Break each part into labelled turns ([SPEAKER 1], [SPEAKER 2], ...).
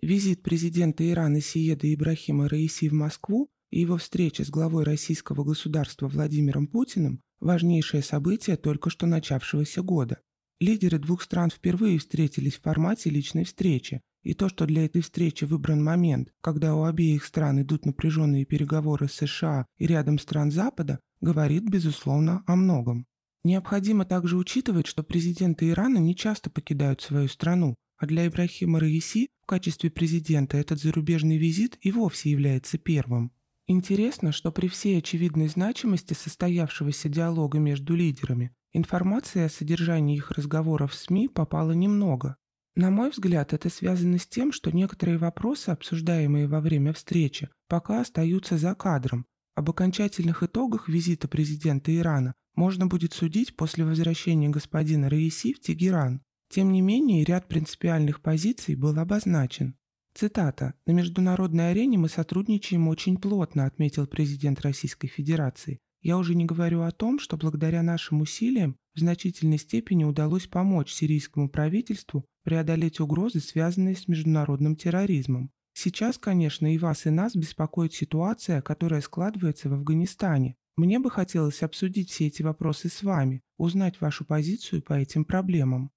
[SPEAKER 1] Визит президента Ирана Сиеда Ибрахима Раиси в Москву и его встреча с главой российского государства Владимиром Путиным – важнейшее событие только что начавшегося года. Лидеры двух стран впервые встретились в формате личной встречи, и то, что для этой встречи выбран момент, когда у обеих стран идут напряженные переговоры с США и рядом стран Запада, говорит, безусловно, о многом. Необходимо также учитывать, что президенты Ирана не часто покидают свою страну, а для Ибрахима Раиси в качестве президента этот зарубежный визит и вовсе является первым. Интересно, что при всей очевидной значимости состоявшегося диалога между лидерами, информации о содержании их разговоров в СМИ попало немного. На мой взгляд, это связано с тем, что некоторые вопросы, обсуждаемые во время встречи, пока остаются за кадром. Об окончательных итогах визита президента Ирана можно будет судить после возвращения господина Раиси в Тегеран. Тем не менее, ряд принципиальных позиций был обозначен. Цитата. «На международной арене мы сотрудничаем очень плотно», отметил президент Российской Федерации. «Я уже не говорю о том, что благодаря нашим усилиям в значительной степени удалось помочь сирийскому правительству преодолеть угрозы, связанные с международным терроризмом. Сейчас, конечно, и вас, и нас беспокоит ситуация, которая складывается в Афганистане. Мне бы хотелось обсудить все эти вопросы с вами, узнать вашу позицию по этим проблемам.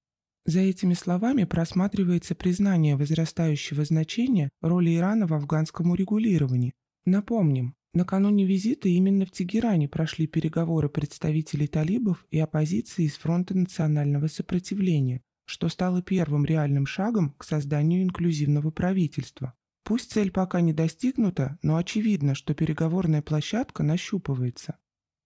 [SPEAKER 1] За этими словами просматривается признание возрастающего значения роли Ирана в афганском урегулировании. Напомним, накануне визита именно в Тегеране прошли переговоры представителей талибов и оппозиции из Фронта национального сопротивления, что стало первым реальным шагом к созданию инклюзивного правительства. Пусть цель пока не достигнута, но очевидно, что переговорная площадка нащупывается.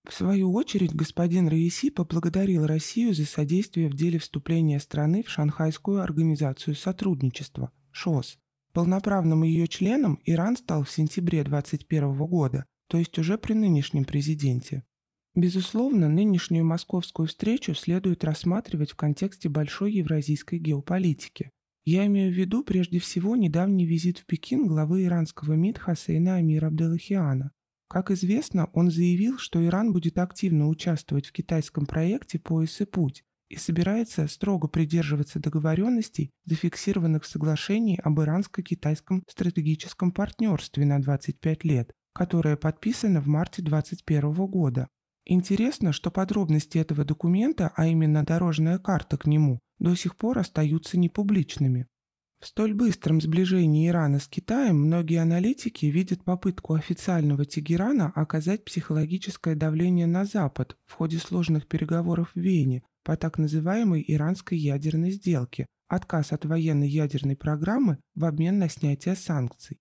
[SPEAKER 1] В свою очередь, господин Раиси поблагодарил Россию за содействие в деле вступления страны в Шанхайскую организацию сотрудничества ШОС. Полноправным ее членом Иран стал в сентябре 2021 года, то есть уже при нынешнем президенте. Безусловно, нынешнюю московскую встречу следует рассматривать в контексте большой евразийской геополитики. Я имею в виду прежде всего недавний визит в Пекин главы иранского МИД Хасейна Амира Абделахиана, как известно, он заявил, что Иран будет активно участвовать в китайском проекте «Пояс и путь» и собирается строго придерживаться договоренностей, зафиксированных в соглашении об иранско-китайском стратегическом партнерстве на 25 лет, которое подписано в марте 2021 года. Интересно, что подробности этого документа, а именно дорожная карта к нему, до сих пор остаются непубличными. В столь быстром сближении Ирана с Китаем многие аналитики видят попытку официального Тегерана оказать психологическое давление на Запад в ходе сложных переговоров в Вене по так называемой иранской ядерной сделке, отказ от военной ядерной программы в обмен на снятие санкций.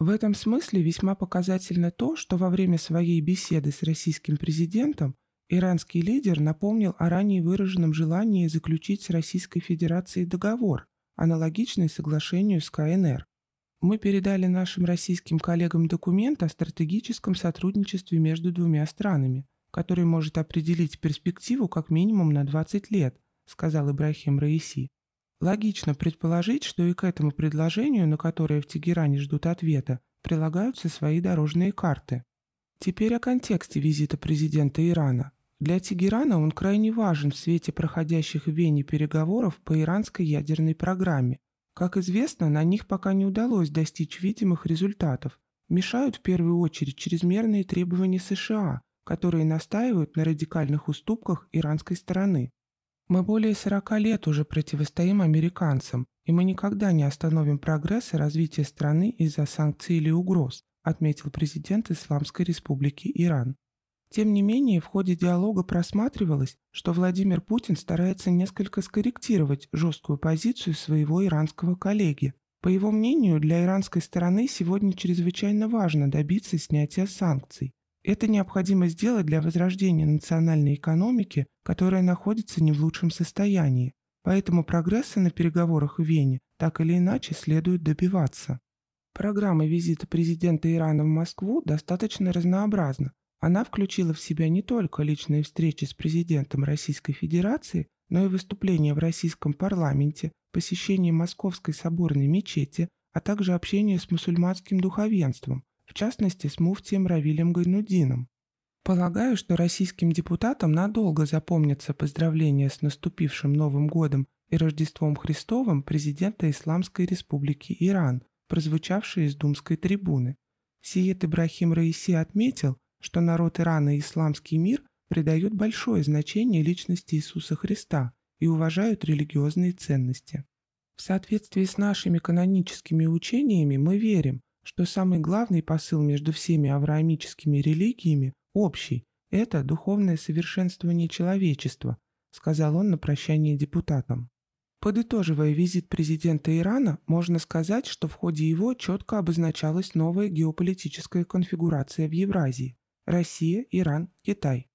[SPEAKER 1] В этом смысле весьма показательно то, что во время своей беседы с российским президентом иранский лидер напомнил о ранее выраженном желании заключить с Российской Федерацией договор, аналогичный соглашению с КНР. Мы передали нашим российским коллегам документ о стратегическом сотрудничестве между двумя странами, который может определить перспективу как минимум на 20 лет, сказал Ибрахим Раиси. Логично предположить, что и к этому предложению, на которое в Тегеране ждут ответа, прилагаются свои дорожные карты. Теперь о контексте визита президента Ирана. Для Тегерана он крайне важен в свете проходящих в Вене переговоров по иранской ядерной программе. Как известно, на них пока не удалось достичь видимых результатов. Мешают в первую очередь чрезмерные требования США, которые настаивают на радикальных уступках иранской стороны. Мы более 40 лет уже противостоим американцам, и мы никогда не остановим прогресс и развитие страны из-за санкций или угроз, отметил президент Исламской Республики Иран. Тем не менее, в ходе диалога просматривалось, что Владимир Путин старается несколько скорректировать жесткую позицию своего иранского коллеги. По его мнению, для иранской стороны сегодня чрезвычайно важно добиться снятия санкций. Это необходимо сделать для возрождения национальной экономики, которая находится не в лучшем состоянии. Поэтому прогресса на переговорах в Вене так или иначе следует добиваться. Программа визита президента Ирана в Москву достаточно разнообразна, она включила в себя не только личные встречи с президентом Российской Федерации, но и выступления в российском парламенте, посещение Московской соборной мечети, а также общение с мусульманским духовенством, в частности с муфтием Равилем Гайнудином. Полагаю, что российским депутатам надолго запомнятся поздравления с наступившим Новым годом и Рождеством Христовым президента Исламской Республики Иран, прозвучавшие из думской трибуны. Сиет Ибрахим Раиси отметил, что народ Ирана и исламский мир придают большое значение личности Иисуса Христа и уважают религиозные ценности. В соответствии с нашими каноническими учениями мы верим, что самый главный посыл между всеми авраамическими религиями общий – это духовное совершенствование человечества, сказал он на прощание депутатам. Подытоживая визит президента Ирана, можно сказать, что в ходе его четко обозначалась новая геополитическая конфигурация в Евразии – Россия, Иран, Китай.